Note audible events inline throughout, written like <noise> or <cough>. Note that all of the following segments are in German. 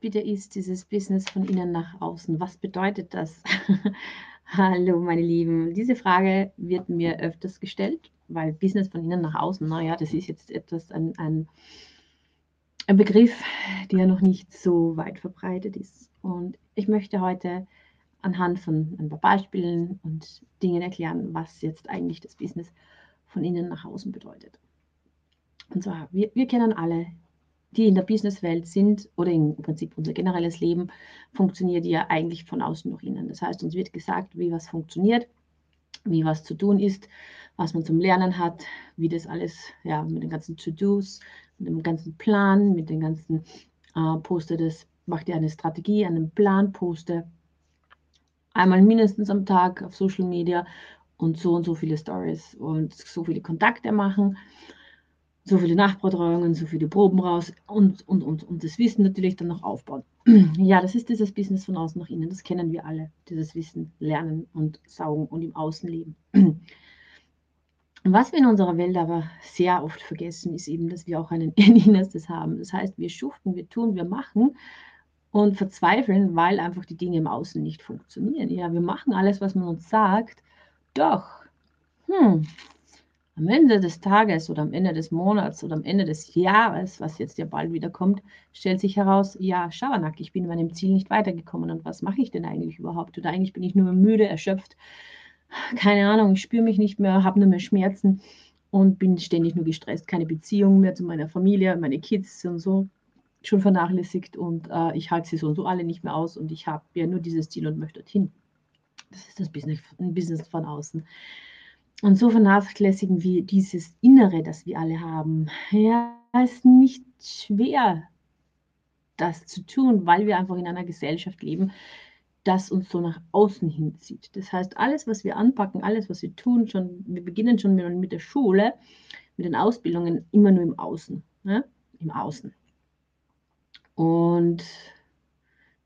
bitte ist dieses Business von innen nach außen? Was bedeutet das? <laughs> Hallo, meine Lieben. Diese Frage wird mir öfters gestellt, weil Business von innen nach außen, naja, das ist jetzt etwas, ein, ein, ein Begriff, der noch nicht so weit verbreitet ist. Und ich möchte heute anhand von ein paar Beispielen und Dingen erklären, was jetzt eigentlich das Business von innen nach außen bedeutet. Und zwar, wir, wir kennen alle, die in der Businesswelt sind oder im Prinzip unser generelles Leben funktioniert ja eigentlich von außen nach innen. Das heißt, uns wird gesagt, wie was funktioniert, wie was zu tun ist, was man zum Lernen hat, wie das alles, ja, mit den ganzen To-Dos, mit dem ganzen Plan, mit den ganzen äh, Poster, das macht ja eine Strategie, einen Plan, Poster einmal mindestens am Tag auf Social Media und so und so viele Stories und so viele Kontakte machen, so viele Nachbetreuungen, so viele Proben raus und, und, und, und das Wissen natürlich dann noch aufbauen. <clears throat> Ja, das ist dieses Business von außen nach innen, das kennen wir alle, dieses Wissen lernen und saugen und im Außen leben. <clears throat> Was wir in unserer Welt aber sehr oft vergessen, ist eben, dass wir auch einen <laughs> Innerstes haben. Das heißt, wir schuften, wir tun, wir machen, und verzweifeln, weil einfach die Dinge im Außen nicht funktionieren. Ja, wir machen alles, was man uns sagt, doch hm, am Ende des Tages oder am Ende des Monats oder am Ende des Jahres, was jetzt ja bald wieder kommt, stellt sich heraus, ja, Schabernack, ich bin meinem Ziel nicht weitergekommen und was mache ich denn eigentlich überhaupt? Oder eigentlich bin ich nur müde, erschöpft, keine Ahnung, ich spüre mich nicht mehr, habe nur mehr Schmerzen und bin ständig nur gestresst, keine Beziehung mehr zu meiner Familie, meine Kids und so schon vernachlässigt und äh, ich halte sie so und so alle nicht mehr aus und ich habe ja nur dieses Ziel und möchte dorthin. Das ist das Business, Business von außen. Und so vernachlässigen wir dieses Innere, das wir alle haben. Ja, es ist nicht schwer, das zu tun, weil wir einfach in einer Gesellschaft leben, das uns so nach außen hinzieht. Das heißt, alles, was wir anpacken, alles, was wir tun, schon, wir beginnen schon mit, der Schule, mit den Ausbildungen, immer nur im Außen. Ne? Im Außen. Und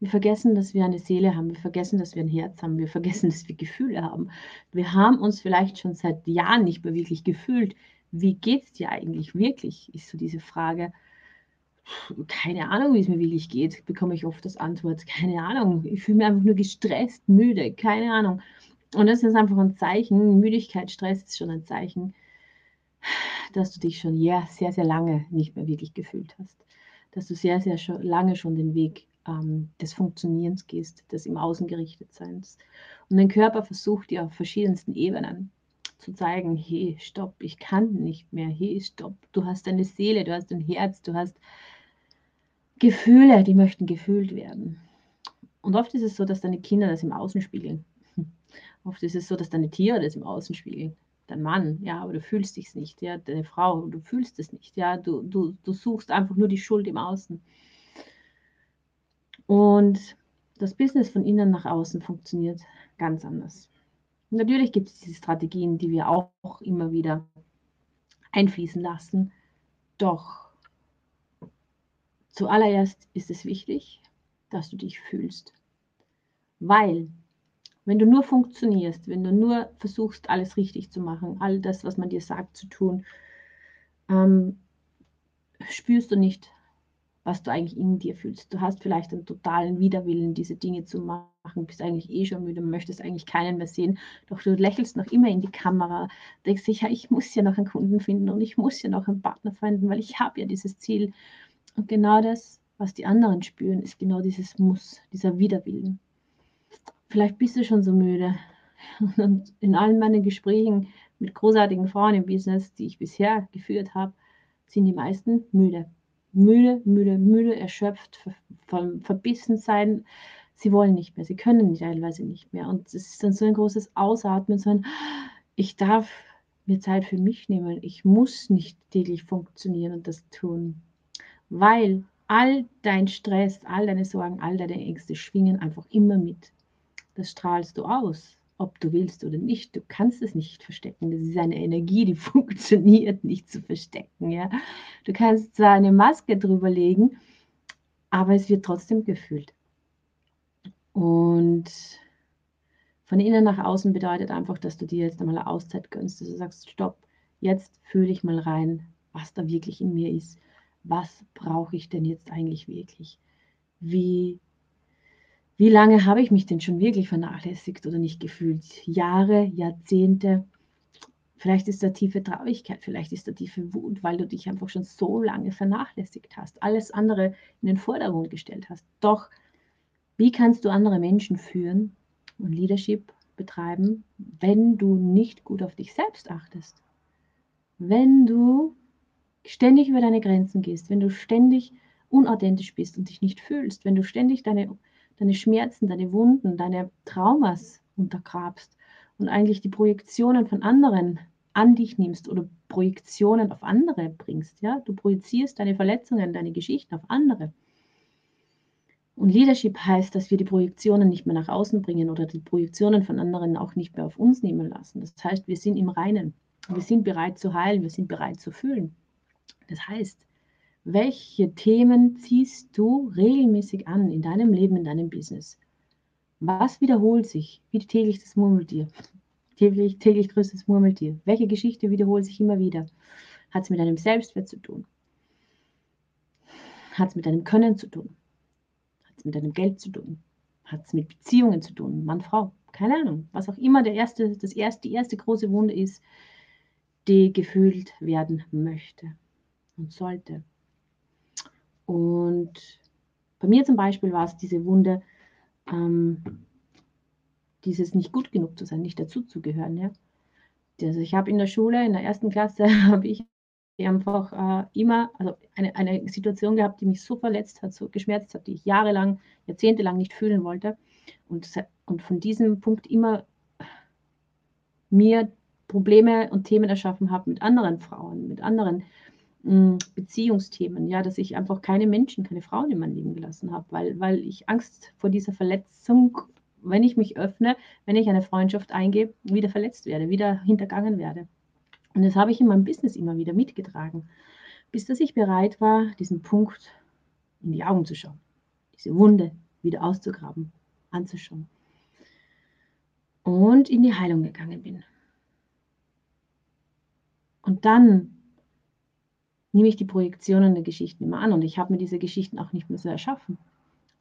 wir vergessen, dass wir eine Seele haben. Wir vergessen, dass wir ein Herz haben. Wir vergessen, <laughs> dass wir Gefühle haben. Wir haben uns vielleicht schon seit Jahren nicht mehr wirklich gefühlt. Wie geht es dir eigentlich wirklich? Ist so diese Frage. Keine Ahnung, wie es mir wirklich geht, bekomme ich oft als Antwort. Keine Ahnung. Ich fühle mich einfach nur gestresst, müde. Keine Ahnung. Und das ist einfach ein Zeichen. Müdigkeit, Stress ist schon ein Zeichen, dass du dich schon ja, sehr, sehr lange nicht mehr wirklich gefühlt hast dass du sehr, sehr lange schon den Weg ähm, des Funktionierens gehst, des im Außen gerichtet Seins. Und dein Körper versucht dir auf verschiedensten Ebenen zu zeigen, hey, stopp, ich kann nicht mehr, hey, stopp, du hast eine Seele, du hast ein Herz, du hast Gefühle, die möchten gefühlt werden. Und oft ist es so, dass deine Kinder das im Außen spiegeln. <laughs> Oft ist es so, dass deine Tiere das im Außen spiegeln dein Mann, ja, aber du fühlst dich nicht, ja, deine Frau, du fühlst es nicht, ja, du, du, du suchst einfach nur die Schuld im Außen. Und das Business von innen nach außen funktioniert ganz anders. Und natürlich gibt es diese Strategien, die wir auch immer wieder einfließen lassen. Doch zuallererst ist es wichtig, dass du dich fühlst. Weil wenn du nur funktionierst, wenn du nur versuchst, alles richtig zu machen, all das, was man dir sagt, zu tun, ähm, spürst du nicht, was du eigentlich in dir fühlst. Du hast vielleicht einen totalen Widerwillen, diese Dinge zu machen, bist eigentlich eh schon müde, möchtest eigentlich keinen mehr sehen, doch du lächelst noch immer in die Kamera, denkst dich, ja, ich muss ja noch einen Kunden finden und ich muss ja noch einen Partner finden, weil ich habe ja dieses Ziel. Und genau das, was die anderen spüren, ist genau dieses Muss, dieser Widerwillen. Vielleicht bist du schon so müde. <laughs> Und in allen meinen Gesprächen mit großartigen Frauen im Business, die ich bisher geführt habe, sind die meisten müde. Müde, müde, müde, erschöpft, ver verbissen sein. Sie wollen nicht mehr, sie können teilweise nicht mehr. Und es ist dann so ein großes Ausatmen, so ich darf mir Zeit für mich nehmen. Ich muss nicht täglich funktionieren und das tun. Weil all dein Stress, all deine Sorgen, all deine Ängste schwingen einfach immer mit das strahlst du aus, ob du willst oder nicht. Du kannst es nicht verstecken. Das ist eine Energie, die <laughs> funktioniert nicht zu verstecken. Ja? Du kannst zwar eine Maske drüber legen, aber es wird trotzdem gefühlt. Und von innen nach außen bedeutet einfach, dass du dir jetzt einmal eine Auszeit gönnst, dass du sagst, stopp, jetzt fühle ich mal rein, was da wirklich in mir ist. Was brauche ich denn jetzt eigentlich wirklich? wie, wie lange habe ich mich denn schon wirklich vernachlässigt oder nicht gefühlt? Jahre, Jahrzehnte. Vielleicht ist da tiefe Traurigkeit, vielleicht ist da tiefe Wut, weil du dich einfach schon so lange vernachlässigt hast, alles andere in den Vordergrund gestellt hast. Doch, wie kannst du andere Menschen führen und Leadership betreiben, wenn du nicht gut auf dich selbst achtest? Wenn du ständig über deine Grenzen gehst, wenn du ständig unauthentisch bist und dich nicht fühlst, wenn du ständig deine, deine Schmerzen, deine Wunden, deine Traumas untergrabst und eigentlich die Projektionen von anderen an dich nimmst oder Projektionen auf andere bringst, ja, du projizierst deine Verletzungen, deine Geschichten auf andere. Und Leadership heißt, dass wir die Projektionen nicht mehr nach außen bringen oder die Projektionen von anderen auch nicht mehr auf uns nehmen lassen. Das heißt, wir sind im Reinen. Wir sind bereit zu heilen, wir sind bereit zu fühlen. Das heißt, welche Themen ziehst du regelmäßig an in deinem Leben, in deinem Business? Was wiederholt sich wie täglich das Murmeltier? Täglich, täglich größtes Murmeltier. Welche Geschichte wiederholt sich immer wieder? Hat es mit deinem Selbstwert zu tun? Hat es mit deinem Können zu tun? Hat es mit deinem Geld zu tun? Hat es mit Beziehungen zu tun? Mann, Frau? Keine Ahnung. Was auch immer der erste, das erste, die erste große Wunde ist, die gefühlt werden möchte und sollte. Und bei mir zum Beispiel war es diese Wunde, ähm, dieses nicht gut genug zu sein, nicht dazuzugehören. Ja? Also ich habe in der Schule, in der ersten Klasse, <laughs> habe ich einfach äh, immer also eine, eine Situation gehabt, die mich so verletzt hat, so geschmerzt hat, die ich jahrelang, jahrzehntelang nicht fühlen wollte. Und, und von diesem Punkt immer mir Probleme und Themen erschaffen habe mit anderen Frauen, mit anderen Beziehungsthemen, ja, dass ich einfach keine Menschen, keine Frauen in mein Leben gelassen habe, weil, weil ich Angst vor dieser Verletzung, wenn ich mich öffne, wenn ich eine Freundschaft eingehe, wieder verletzt werde, wieder hintergangen werde. Und das habe ich in meinem Business immer wieder mitgetragen, bis dass ich bereit war, diesen Punkt in die Augen zu schauen, diese Wunde wieder auszugraben, anzuschauen und in die Heilung gegangen bin. Und dann nehme ich die Projektionen der Geschichten immer an und ich habe mir diese Geschichten auch nicht mehr so erschaffen,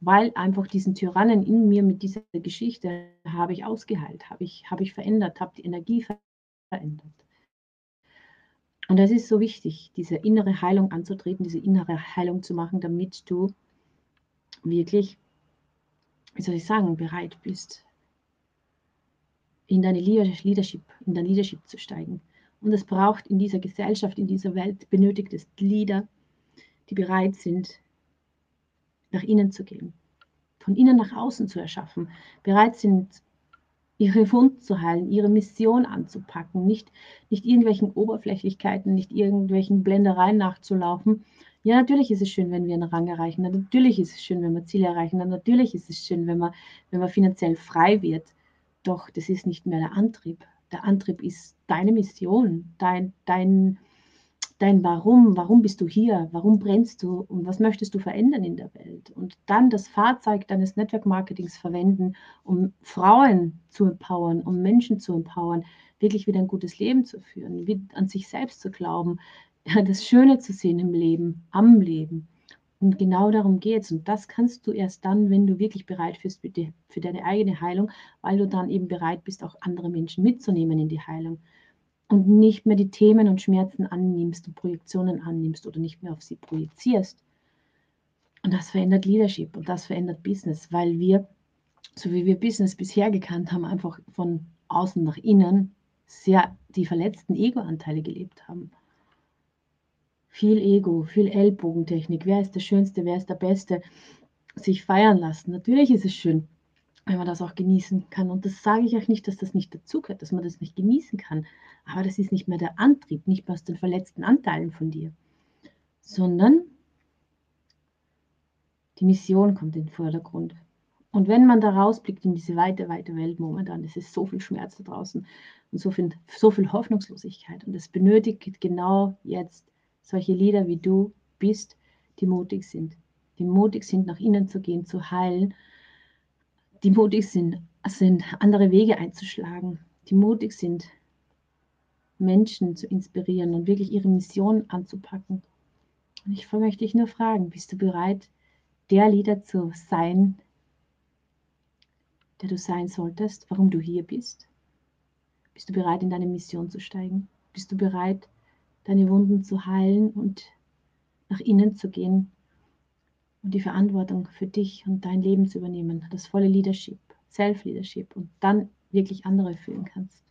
weil einfach diesen Tyrannen in mir mit dieser Geschichte habe ich ausgeheilt, habe ich, habe ich verändert, habe die Energie verändert. Und das ist so wichtig, diese innere Heilung anzutreten, diese innere Heilung zu machen, damit du wirklich, wie soll ich sagen, bereit bist, in deine Leadership, in dein Leadership zu steigen. Und es braucht in dieser Gesellschaft, in dieser Welt, benötigt es Leader, die bereit sind, nach innen zu gehen, von innen nach außen zu erschaffen, bereit sind, ihre Wunden zu heilen, ihre Mission anzupacken, nicht, nicht irgendwelchen Oberflächlichkeiten, nicht irgendwelchen Blendereien nachzulaufen. Ja, natürlich ist es schön, wenn wir einen Rang erreichen, natürlich ist es schön, wenn wir Ziele erreichen, natürlich ist es schön, wenn man, wenn man finanziell frei wird. Doch das ist nicht mehr der Antrieb der Antrieb ist deine Mission, dein, dein, dein Warum, warum bist du hier, warum brennst du und was möchtest du verändern in der Welt. Und dann das Fahrzeug deines Network Marketings verwenden, um Frauen zu empowern, um Menschen zu empowern, wirklich wieder ein gutes Leben zu führen, an sich selbst zu glauben, <laughs> das Schöne zu sehen im Leben, am Leben. Und genau darum geht es. Und das kannst du erst dann, wenn du wirklich bereit bist für, die, für deine eigene Heilung, weil du dann eben bereit bist, auch andere Menschen mitzunehmen in die Heilung. Und nicht mehr die Themen und Schmerzen annimmst und Projektionen annimmst oder nicht mehr auf sie projizierst. Und das verändert Leadership und das verändert Business, weil wir, so wie wir Business bisher gekannt haben, einfach von außen nach innen sehr die verletzten Ego-Anteile gelebt haben viel Ego, viel Ellbogentechnik. Wer ist der Schönste, wer ist der Beste? Sich feiern lassen. Natürlich ist es schön, wenn man das auch genießen kann. Und das sage ich euch nicht, dass das nicht dazugehört, dass man das nicht genießen kann. Aber das ist nicht mehr der Antrieb, nicht mehr aus den verletzten Anteilen von dir, sondern die Mission kommt in den Vordergrund. Und wenn man da rausblickt in diese weite, weite Welt momentan, es ist so viel Schmerz da draußen und so viel, so viel Hoffnungslosigkeit. Und es benötigt genau jetzt solche Lieder wie du bist, die mutig sind. Die mutig sind, nach innen zu gehen, zu heilen. Die mutig sind, sind andere Wege einzuschlagen. Die mutig sind, Menschen zu inspirieren und wirklich ihre Mission anzupacken. Und ich möchte dich nur fragen, bist du bereit, der Leader zu sein, der du sein solltest, warum du hier bist? Bist du bereit, in deine Mission zu steigen? Bist du bereit, deine Wunden zu heilen und nach innen zu gehen und die Verantwortung für dich und dein Leben zu übernehmen? Das volle Leadership, Self-Leadership und dann wirklich andere fühlen kannst.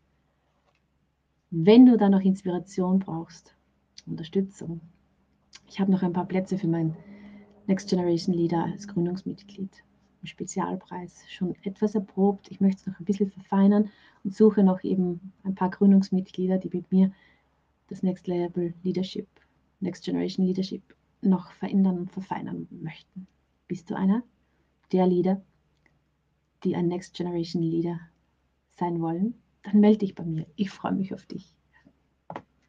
Wenn du da noch Inspiration brauchst, Unterstützung, ich habe noch ein paar Plätze für mein Next Generation Leader als Gründungsmitglied. Im Spezialpreis schon etwas erprobt. Ich möchte es noch ein bisschen verfeinern und suche noch eben ein paar Gründungsmitglieder, die mit mir das Next Level Leadership, Next Generation Leadership noch verändern und verfeinern möchten. Bist du einer der Leader, die ein Next Generation Leader sein wollen? Dann melde dich bei mir. Ich freue mich auf dich.